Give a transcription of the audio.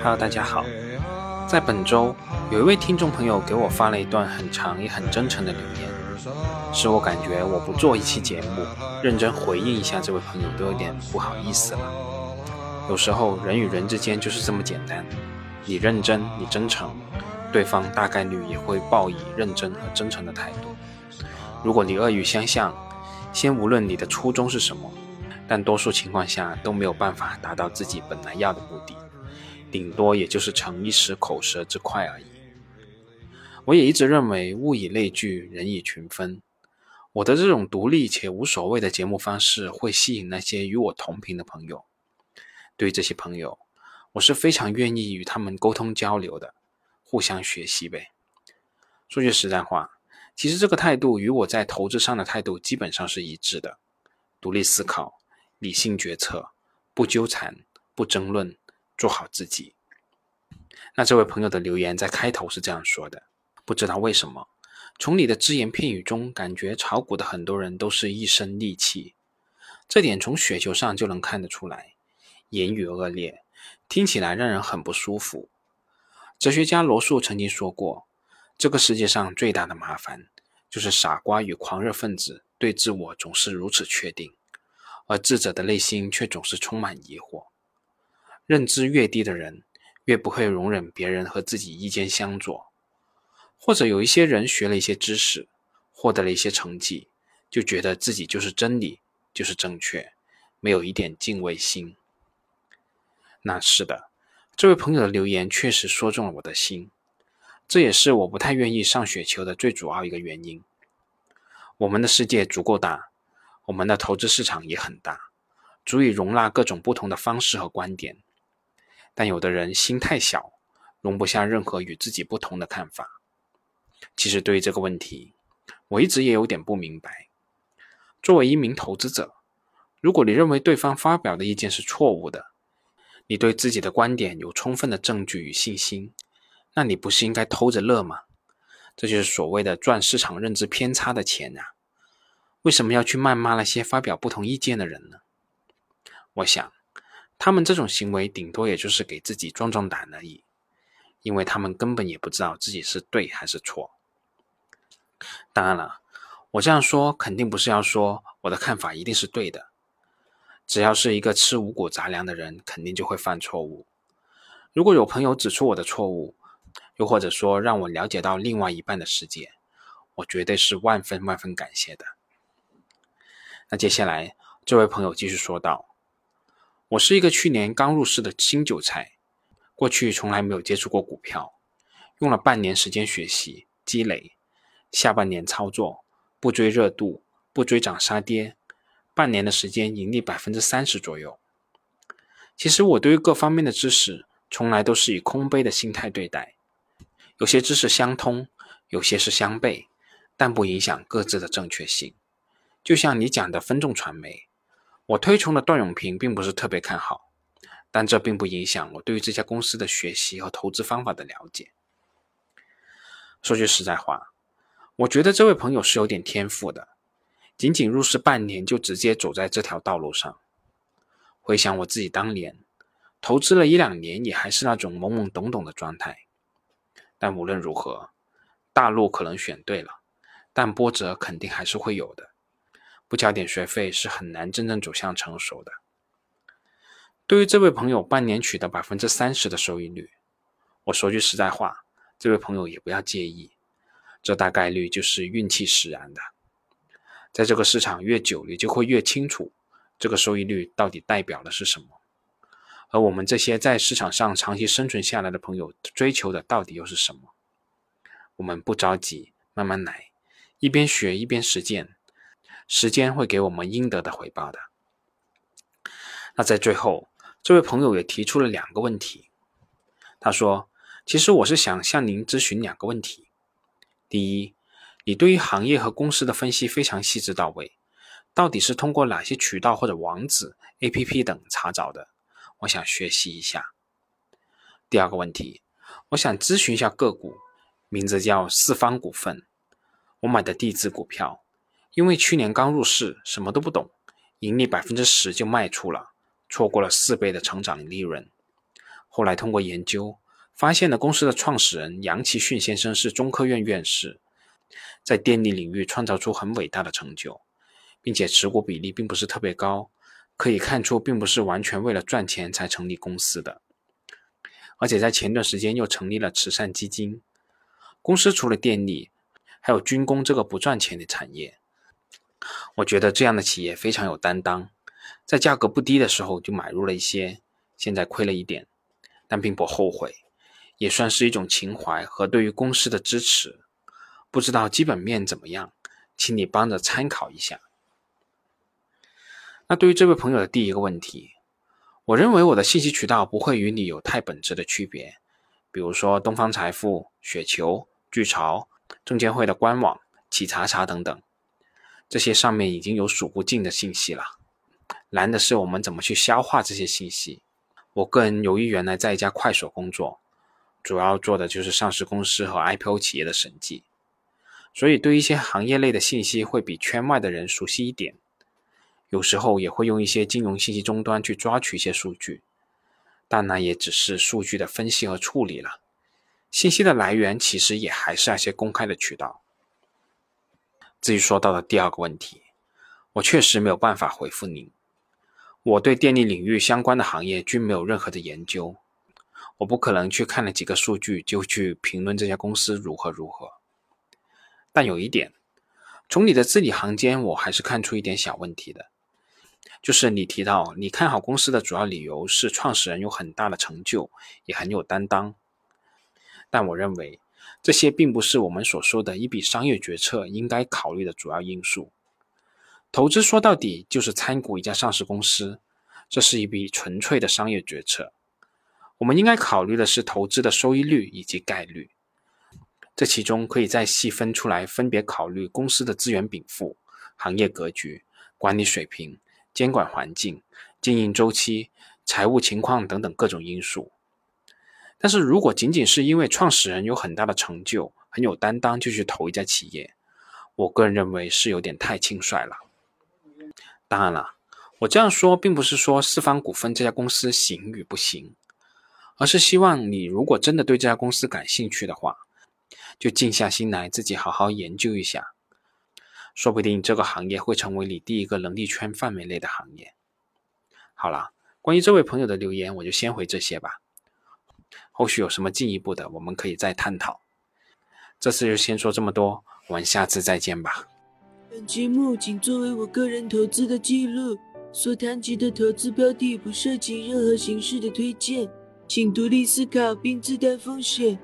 Hello，大家好。在本周，有一位听众朋友给我发了一段很长也很真诚的留言，使我感觉我不做一期节目，认真回应一下这位朋友都有点不好意思了。有时候人与人之间就是这么简单，你认真，你真诚，对方大概率也会报以认真和真诚的态度。如果你恶语相向，先无论你的初衷是什么，但多数情况下都没有办法达到自己本来要的目的，顶多也就是逞一时口舌之快而已。我也一直认为物以类聚，人以群分。我的这种独立且无所谓的节目方式会吸引那些与我同频的朋友。对这些朋友，我是非常愿意与他们沟通交流的，互相学习呗。说句实在话。其实这个态度与我在投资上的态度基本上是一致的：独立思考、理性决策、不纠缠、不争论，做好自己。那这位朋友的留言在开头是这样说的：不知道为什么，从你的只言片语中感觉炒股的很多人都是一身戾气，这点从雪球上就能看得出来。言语恶劣，听起来让人很不舒服。哲学家罗素曾经说过。这个世界上最大的麻烦，就是傻瓜与狂热分子对自我总是如此确定，而智者的内心却总是充满疑惑。认知越低的人，越不会容忍别人和自己意见相左。或者有一些人学了一些知识，获得了一些成绩，就觉得自己就是真理，就是正确，没有一点敬畏心。那是的，这位朋友的留言确实说中了我的心。这也是我不太愿意上雪球的最主要一个原因。我们的世界足够大，我们的投资市场也很大，足以容纳各种不同的方式和观点。但有的人心太小，容不下任何与自己不同的看法。其实对于这个问题，我一直也有点不明白。作为一名投资者，如果你认为对方发表的意见是错误的，你对自己的观点有充分的证据与信心。那你不是应该偷着乐吗？这就是所谓的赚市场认知偏差的钱啊！为什么要去谩骂那些发表不同意见的人呢？我想，他们这种行为顶多也就是给自己壮壮胆而已，因为他们根本也不知道自己是对还是错。当然了，我这样说肯定不是要说我的看法一定是对的。只要是一个吃五谷杂粮的人，肯定就会犯错误。如果有朋友指出我的错误，又或者说，让我了解到另外一半的世界，我绝对是万分万分感谢的。那接下来，这位朋友继续说道：“我是一个去年刚入市的新韭菜，过去从来没有接触过股票，用了半年时间学习积累，下半年操作，不追热度，不追涨杀跌，半年的时间盈利百分之三十左右。其实我对于各方面的知识，从来都是以空杯的心态对待。”有些知识相通，有些是相悖，但不影响各自的正确性。就像你讲的分众传媒，我推崇的段永平并不是特别看好，但这并不影响我对于这家公司的学习和投资方法的了解。说句实在话，我觉得这位朋友是有点天赋的，仅仅入市半年就直接走在这条道路上。回想我自己当年投资了一两年，也还是那种懵懵懂懂的状态。但无论如何，大路可能选对了，但波折肯定还是会有的。不交点学费是很难真正走向成熟的。对于这位朋友半年取得百分之三十的收益率，我说句实在话，这位朋友也不要介意，这大概率就是运气使然的。在这个市场越久，你就会越清楚这个收益率到底代表的是什么。而我们这些在市场上长期生存下来的朋友，追求的到底又是什么？我们不着急，慢慢来，一边学一边实践，时间会给我们应得的回报的。那在最后，这位朋友也提出了两个问题。他说：“其实我是想向您咨询两个问题。第一，你对于行业和公司的分析非常细致到位，到底是通过哪些渠道或者网址、APP 等查找的？”我想学习一下。第二个问题，我想咨询一下个股，名字叫四方股份。我买的地质股票，因为去年刚入市，什么都不懂，盈利百分之十就卖出了，错过了四倍的成长利润。后来通过研究，发现了公司的创始人杨奇训先生是中科院院士，在电力领域创造出很伟大的成就，并且持股比例并不是特别高，可以看出并不是完全为了赚钱才成立公司的。而且在前段时间又成立了慈善基金。公司除了电力，还有军工这个不赚钱的产业。我觉得这样的企业非常有担当，在价格不低的时候就买入了一些，现在亏了一点，但并不后悔，也算是一种情怀和对于公司的支持。不知道基本面怎么样，请你帮着参考一下。那对于这位朋友的第一个问题，我认为我的信息渠道不会与你有太本质的区别，比如说东方财富、雪球、巨潮、证监会的官网、企查查等等。这些上面已经有数不尽的信息了，难的是我们怎么去消化这些信息。我个人由于原来在一家快手工作，主要做的就是上市公司和 IPO 企业的审计，所以对一些行业类的信息会比圈外的人熟悉一点。有时候也会用一些金融信息终端去抓取一些数据，但那也只是数据的分析和处理了。信息的来源其实也还是那些公开的渠道。至于说到的第二个问题，我确实没有办法回复您。我对电力领域相关的行业均没有任何的研究，我不可能去看了几个数据就去评论这家公司如何如何。但有一点，从你的字里行间，我还是看出一点小问题的，就是你提到你看好公司的主要理由是创始人有很大的成就，也很有担当。但我认为。这些并不是我们所说的一笔商业决策应该考虑的主要因素。投资说到底就是参股一家上市公司，这是一笔纯粹的商业决策。我们应该考虑的是投资的收益率以及概率。这其中可以再细分出来，分别考虑公司的资源禀赋、行业格局、管理水平、监管环境、经营周期、财务情况等等各种因素。但是如果仅仅是因为创始人有很大的成就、很有担当就去投一家企业，我个人认为是有点太轻率了。当然了，我这样说并不是说四方股份这家公司行与不行，而是希望你如果真的对这家公司感兴趣的话，就静下心来自己好好研究一下，说不定这个行业会成为你第一个能力圈范围内的行业。好了，关于这位朋友的留言，我就先回这些吧。后续有什么进一步的，我们可以再探讨。这次就先说这么多，我们下次再见吧。本节目仅作为我个人投资的记录，所谈及的投资标的不涉及任何形式的推荐，请独立思考并自担风险。